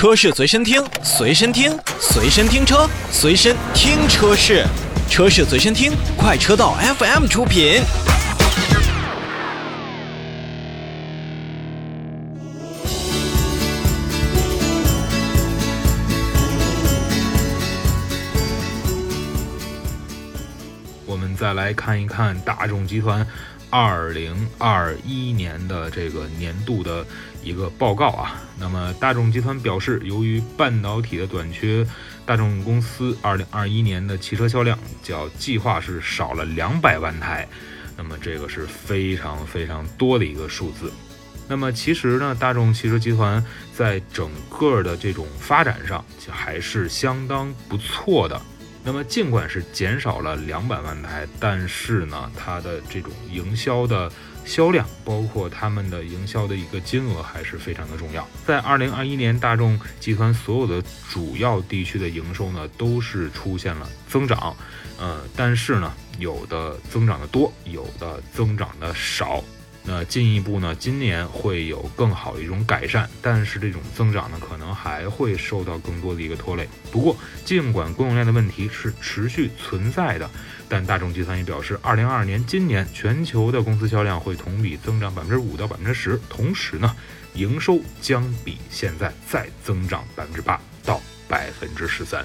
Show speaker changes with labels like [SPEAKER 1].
[SPEAKER 1] 车市随身听，随身听，随身听车，随身听车市，车市随身听，快车道 FM 出品。
[SPEAKER 2] 我们再来看一看大众集团二零二一年的这个年度的一个报告啊。那么，大众集团表示，由于半导体的短缺，大众公司二零二一年的汽车销量较计划是少了两百万台。那么，这个是非常非常多的一个数字。那么，其实呢，大众汽车集团在整个的这种发展上，还是相当不错的。那么，尽管是减少了两百万台，但是呢，它的这种营销的销量，包括他们的营销的一个金额，还是非常的重要。在二零二一年，大众集团所有的主要地区的营收呢，都是出现了增长，呃，但是呢，有的增长的多，有的增长的少。那进一步呢，今年会有更好的一种改善，但是这种增长呢，可能还会受到更多的一个拖累。不过，尽管供应链的问题是持续存在的，但大众集团也表示，二零二二年今年全球的公司销量会同比增长百分之五到百分之十，同时呢，营收将比现在再增长百分之八到百分之十三。